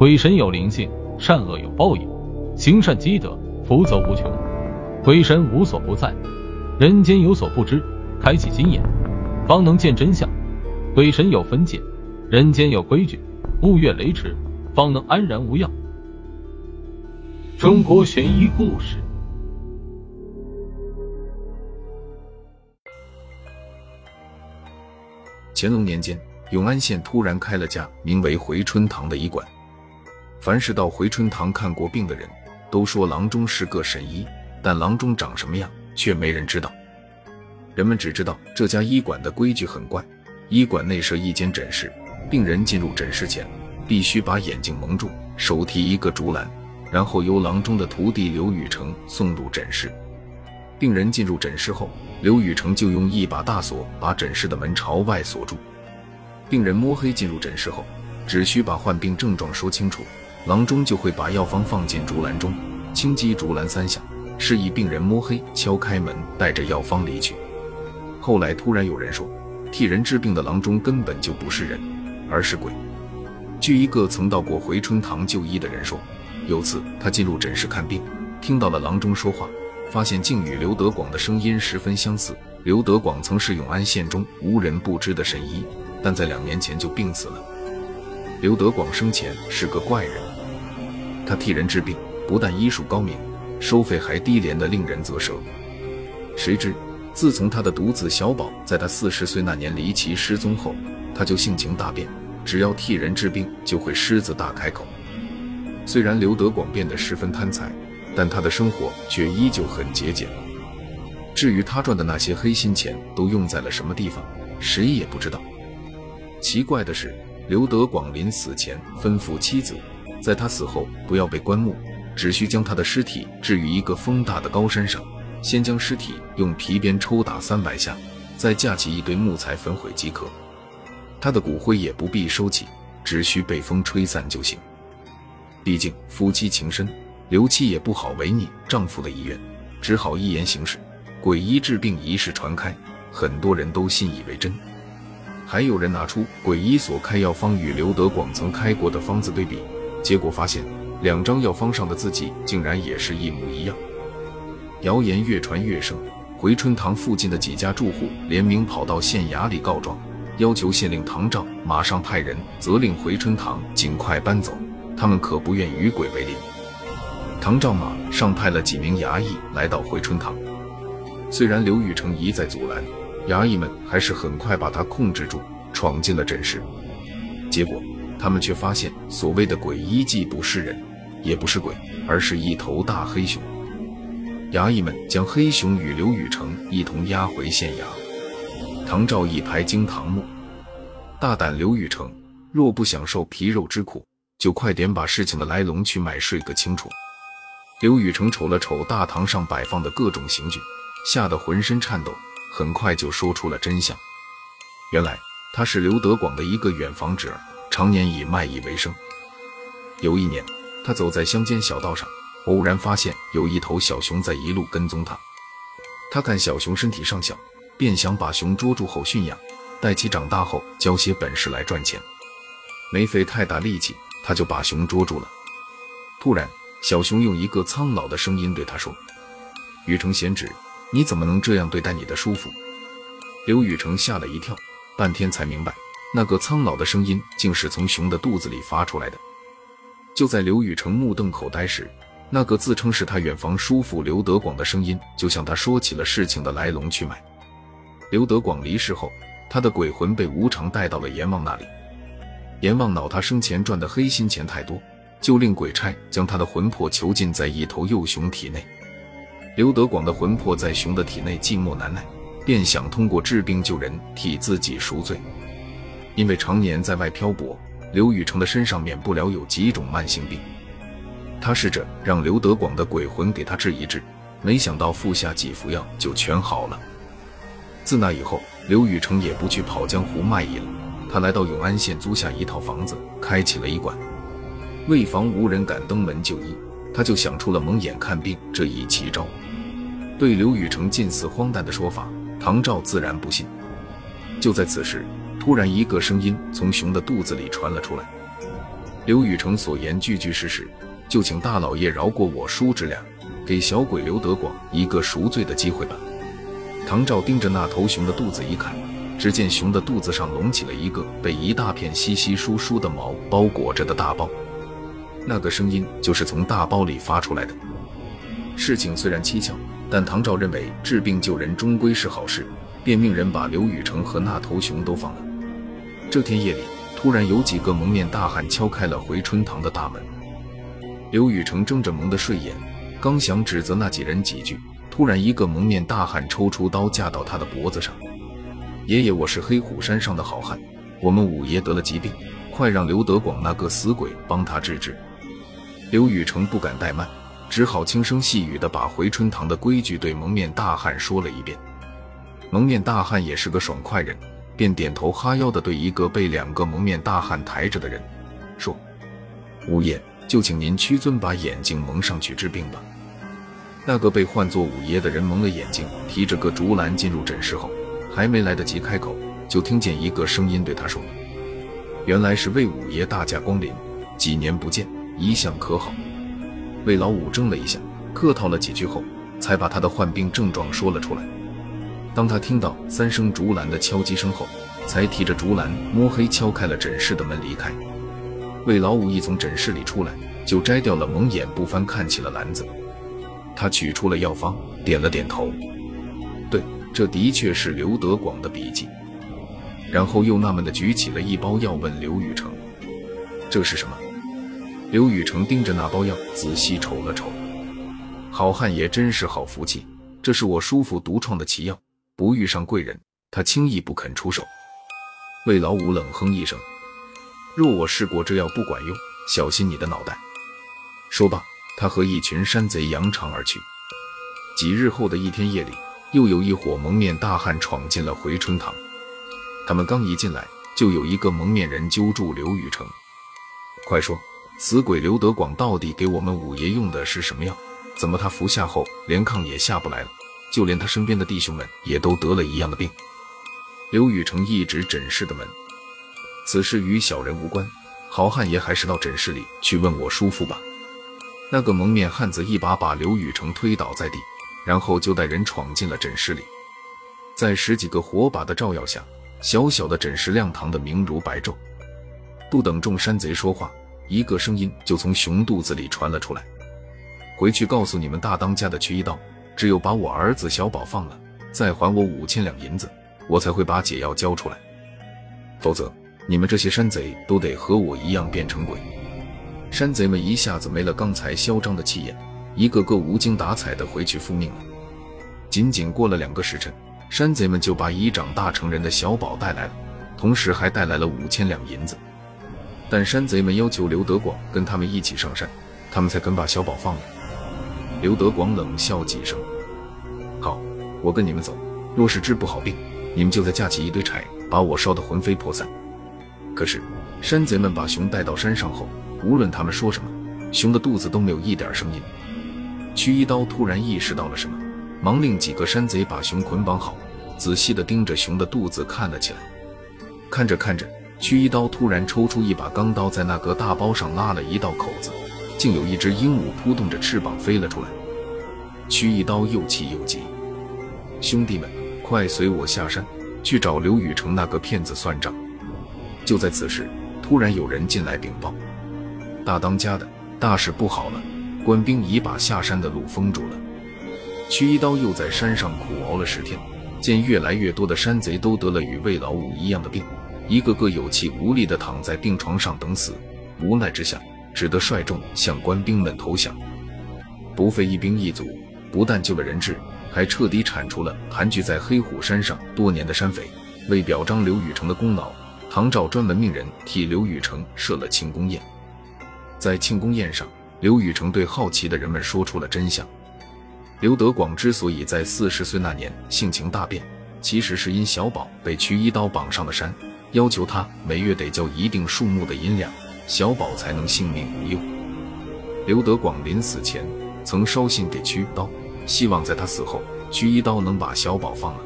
鬼神有灵性，善恶有报应，行善积德，福泽无穷。鬼神无所不在，人间有所不知，开启心眼，方能见真相。鬼神有分界，人间有规矩，勿越雷池，方能安然无恙。中国悬疑故事。乾隆年间，永安县突然开了家名为回春堂的医馆。凡是到回春堂看过病的人，都说郎中是个神医，但郎中长什么样却没人知道。人们只知道这家医馆的规矩很怪：医馆内设一间诊室，病人进入诊室前必须把眼睛蒙住，手提一个竹篮，然后由郎中的徒弟刘宇成送入诊室。病人进入诊室后，刘宇成就用一把大锁把诊室的门朝外锁住。病人摸黑进入诊室后，只需把患病症状说清楚。郎中就会把药方放进竹篮中，轻击竹篮三下，示意病人摸黑敲开门，带着药方离去。后来突然有人说，替人治病的郎中根本就不是人，而是鬼。据一个曾到过回春堂就医的人说，有次他进入诊室看病，听到了郎中说话，发现竟与刘德广的声音十分相似。刘德广曾是永安县中无人不知的神医，但在两年前就病死了。刘德广生前是个怪人。他替人治病，不但医术高明，收费还低廉的令人啧舌。谁知，自从他的独子小宝在他四十岁那年离奇失踪后，他就性情大变，只要替人治病，就会狮子大开口。虽然刘德广变得十分贪财，但他的生活却依旧很节俭。至于他赚的那些黑心钱都用在了什么地方，谁也不知道。奇怪的是，刘德广临死前吩咐妻子。在他死后，不要被棺木，只需将他的尸体置于一个风大的高山上，先将尸体用皮鞭抽打三百下，再架起一堆木材焚毁即可。他的骨灰也不必收起，只需被风吹散就行。毕竟夫妻情深，刘妻也不好违逆丈夫的意愿，只好一言行事。诡医治病一事传开，很多人都信以为真。还有人拿出诡医所开药方与刘德广曾开过的方子对比。结果发现，两张药方上的字迹竟然也是一模一样。谣言越传越盛，回春堂附近的几家住户联名跑到县衙里告状，要求县令唐照马上派人责令回春堂尽快搬走，他们可不愿与鬼为邻。唐照马上派了几名衙役来到回春堂，虽然刘玉成一再阻拦，衙役们还是很快把他控制住，闯进了诊室。结果。他们却发现，所谓的鬼医既不是人，也不是鬼，而是一头大黑熊。衙役们将黑熊与刘雨成一同押回县衙。唐照一拍惊堂木：“大胆刘雨成，若不想受皮肉之苦，就快点把事情的来龙去脉说个清楚。”刘雨成瞅了瞅大堂上摆放的各种刑具，吓得浑身颤抖，很快就说出了真相。原来他是刘德广的一个远房侄儿。常年以卖艺为生。有一年，他走在乡间小道上，偶然发现有一头小熊在一路跟踪他。他看小熊身体尚小，便想把熊捉住后驯养，待其长大后教些本事来赚钱。没费太大力气，他就把熊捉住了。突然，小熊用一个苍老的声音对他说：“禹成贤侄，你怎么能这样对待你的叔父？”刘禹成吓了一跳，半天才明白。那个苍老的声音竟是从熊的肚子里发出来的。就在刘雨成目瞪口呆时，那个自称是他远房叔父刘德广的声音就向他说起了事情的来龙去脉。刘德广离世后，他的鬼魂被无常带到了阎王那里。阎王恼他生前赚的黑心钱太多，就令鬼差将他的魂魄囚禁在一头幼熊体内。刘德广的魂魄在熊的体内寂寞难耐，便想通过治病救人替自己赎罪。因为常年在外漂泊，刘宇成的身上免不了有几种慢性病。他试着让刘德广的鬼魂给他治一治，没想到服下几服药就全好了。自那以后，刘宇成也不去跑江湖卖艺了。他来到永安县租下一套房子，开起了医馆。为防无人敢登门就医，他就想出了蒙眼看病这一奇招。对刘宇成近似荒诞的说法，唐照自然不信。就在此时。突然，一个声音从熊的肚子里传了出来：“刘宇成所言句句是实，就请大老爷饶过我叔侄俩，给小鬼刘德广一个赎罪的机会吧。唐照盯着那头熊的肚子一看，只见熊的肚子上隆起了一个被一大片稀稀疏疏的毛包裹着的大包，那个声音就是从大包里发出来的。事情虽然蹊跷，但唐照认为治病救人终归是好事，便命人把刘宇成和那头熊都放了。这天夜里。突然有几个蒙面大汉敲开了回春堂的大门，刘宇成睁着蒙的睡眼，刚想指责那几人几句，突然一个蒙面大汉抽出刀架到他的脖子上：“爷爷，我是黑虎山上的好汉，我们五爷得了疾病，快让刘德广那个死鬼帮他治治。”刘宇成不敢怠慢，只好轻声细语地把回春堂的规矩对蒙面大汉说了一遍。蒙面大汉也是个爽快人。便点头哈腰地对一个被两个蒙面大汉抬着的人说：“五爷，就请您屈尊把眼睛蒙上去治病吧。”那个被唤作五爷的人蒙了眼睛，提着个竹篮进入诊室后，还没来得及开口，就听见一个声音对他说：“原来是魏五爷大驾光临，几年不见，一向可好？”魏老五怔了一下，客套了几句后，才把他的患病症状说了出来。当他听到三声竹篮的敲击声后，才提着竹篮摸黑敲开了诊室的门离开。魏老五一从诊室里出来，就摘掉了蒙眼不翻，看起了篮子。他取出了药方，点了点头，对，这的确是刘德广的笔记。然后又纳闷地举起了一包药，问刘宇成：“这是什么？”刘宇成盯着那包药仔细瞅了瞅，好汉爷真是好福气，这是我叔父独创的奇药。不遇上贵人，他轻易不肯出手。魏老五冷哼一声：“若我试过这药不管用，小心你的脑袋。”说罢，他和一群山贼扬长而去。几日后的一天夜里，又有一伙蒙面大汉闯进了回春堂。他们刚一进来，就有一个蒙面人揪住刘宇成：“快说，死鬼刘德广到底给我们五爷用的是什么药？怎么他服下后连炕也下不来了？”就连他身边的弟兄们也都得了一样的病。刘雨成一指诊室的门，此事与小人无关。好汉爷还是到诊室里去问我叔父吧。那个蒙面汉子一把把刘雨成推倒在地，然后就带人闯进了诊室里。在十几个火把的照耀下，小小的诊室亮堂的明如白昼。不等众山贼说话，一个声音就从熊肚子里传了出来：“回去告诉你们大当家的去一刀。”只有把我儿子小宝放了，再还我五千两银子，我才会把解药交出来。否则，你们这些山贼都得和我一样变成鬼。山贼们一下子没了刚才嚣张的气焰，一个个无精打采的回去复命了。仅仅过了两个时辰，山贼们就把已长大成人的小宝带来了，同时还带来了五千两银子。但山贼们要求刘德广跟他们一起上山，他们才肯把小宝放了。刘德广冷笑几声：“，我跟你们走。若是治不好病，你们就再架起一堆柴，把我烧得魂飞魄散。”可是山贼们把熊带到山上后，无论他们说什么，熊的肚子都没有一点声音。屈一刀突然意识到了什么，忙令几个山贼把熊捆绑好，仔细地盯着熊的肚子看了起来。看着看着，屈一刀突然抽出一把钢刀，在那个大包上拉了一道口子。竟有一只鹦鹉扑动着翅膀飞了出来，屈一刀又气又急，兄弟们，快随我下山去找刘雨成那个骗子算账。就在此时，突然有人进来禀报：大当家的，大事不好了，官兵已把下山的路封住了。屈一刀又在山上苦熬了十天，见越来越多的山贼都得了与魏老五一样的病，一个个有气无力地躺在病床上等死，无奈之下。只得率众向官兵们投降，不费一兵一卒，不但救了人质，还彻底铲除了盘踞在黑虎山上多年的山匪。为表彰刘宇成的功劳，唐照专门命人替刘宇成设了庆功宴。在庆功宴上，刘宇成对好奇的人们说出了真相：刘德广之所以在四十岁那年性情大变，其实是因小宝被屈一刀绑上了山，要求他每月得交一定数目的银两。小宝才能性命无忧。刘德广临死前曾捎信给屈一刀，希望在他死后，屈一刀能把小宝放了。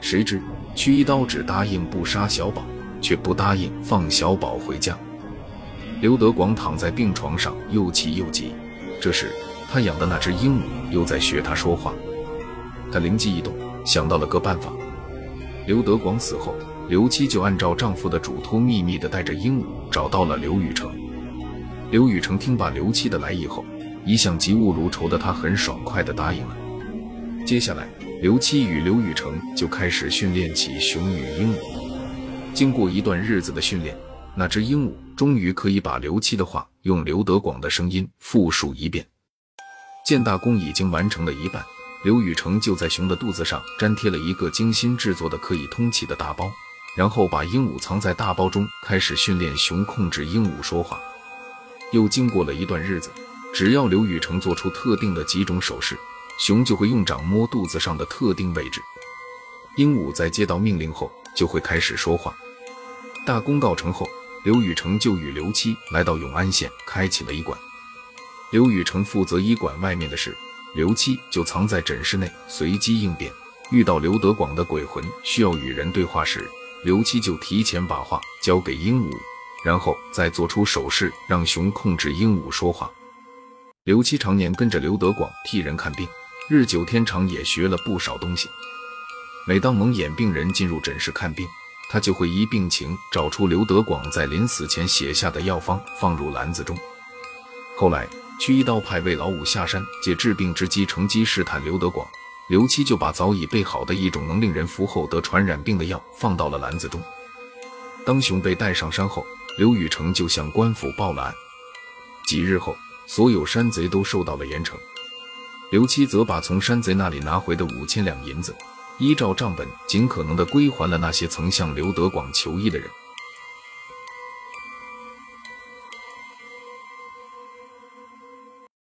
谁知屈一刀只答应不杀小宝，却不答应放小宝回家。刘德广躺在病床上，又气又急。这时，他养的那只鹦鹉又在学他说话。他灵机一动，想到了个办法。刘德广死后，刘七就按照丈夫的嘱托，秘密地带着鹦鹉找到了刘雨成。刘雨成听罢刘七的来意后，一向嫉恶如仇的他很爽快地答应了。接下来，刘七与刘雨成就开始训练起熊与鹦鹉。经过一段日子的训练，那只鹦鹉终于可以把刘七的话用刘德广的声音复述一遍。建大功已经完成了一半，刘雨成就在熊的肚子上粘贴了一个精心制作的可以通气的大包，然后把鹦鹉藏在大包中，开始训练熊控制鹦鹉说话。又经过了一段日子，只要刘雨成做出特定的几种手势，熊就会用掌摸肚子上的特定位置。鹦鹉在接到命令后就会开始说话。大功告成后。刘雨成就与刘七来到永安县，开启了医馆。刘雨成负责医馆外面的事，刘七就藏在诊室内，随机应变。遇到刘德广的鬼魂需要与人对话时，刘七就提前把话交给鹦鹉，然后再做出手势，让熊控制鹦鹉说话。刘七常年跟着刘德广替人看病，日久天长也学了不少东西。每当蒙眼病人进入诊室看病，他就会依病情找出刘德广在临死前写下的药方，放入篮子中。后来屈一刀派魏老五下山借治病之机，乘机试探刘德广。刘七就把早已备好的一种能令人服后得传染病的药放到了篮子中。当熊被带上山后，刘雨成就向官府报了案。几日后，所有山贼都受到了严惩。刘七则把从山贼那里拿回的五千两银子。依照账本，尽可能的归还了那些曾向刘德广求医的人。